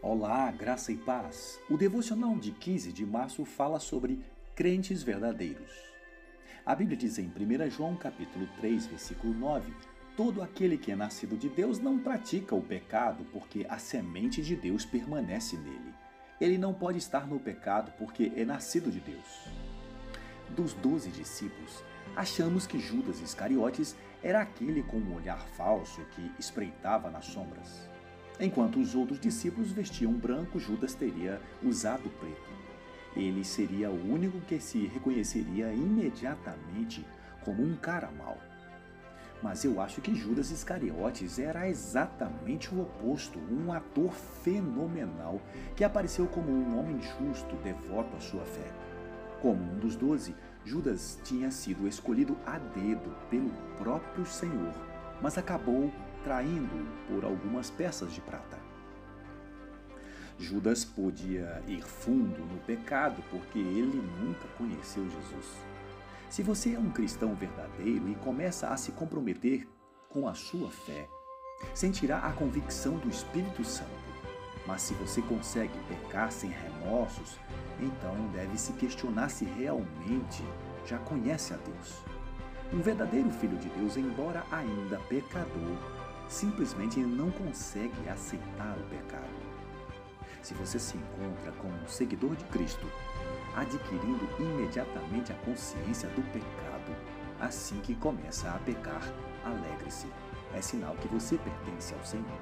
Olá, graça e paz. O devocional de 15 de março fala sobre crentes verdadeiros. A Bíblia diz em 1 João capítulo 3, versículo 9: Todo aquele que é nascido de Deus não pratica o pecado, porque a semente de Deus permanece nele. Ele não pode estar no pecado porque é nascido de Deus. Dos doze discípulos, achamos que Judas Iscariotes era aquele com um olhar falso que espreitava nas sombras. Enquanto os outros discípulos vestiam branco, Judas teria usado preto. Ele seria o único que se reconheceria imediatamente como um cara mau. Mas eu acho que Judas Iscariotes era exatamente o oposto, um ator fenomenal que apareceu como um homem justo, devoto à sua fé. Como um dos doze, Judas tinha sido escolhido a dedo pelo próprio Senhor, mas acabou traindo-o por algumas peças de prata. Judas podia ir fundo no pecado porque ele nunca conheceu Jesus. Se você é um cristão verdadeiro e começa a se comprometer com a sua fé, sentirá a convicção do Espírito Santo. Mas se você consegue pecar sem remorsos, então deve se questionar se realmente já conhece a Deus. Um verdadeiro filho de Deus, embora ainda pecador, simplesmente não consegue aceitar o pecado. Se você se encontra como um seguidor de Cristo, adquirindo imediatamente a consciência do pecado, assim que começa a pecar, alegre-se. É sinal que você pertence ao Senhor.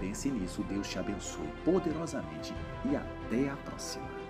Pense nisso, Deus te abençoe poderosamente e até a próxima.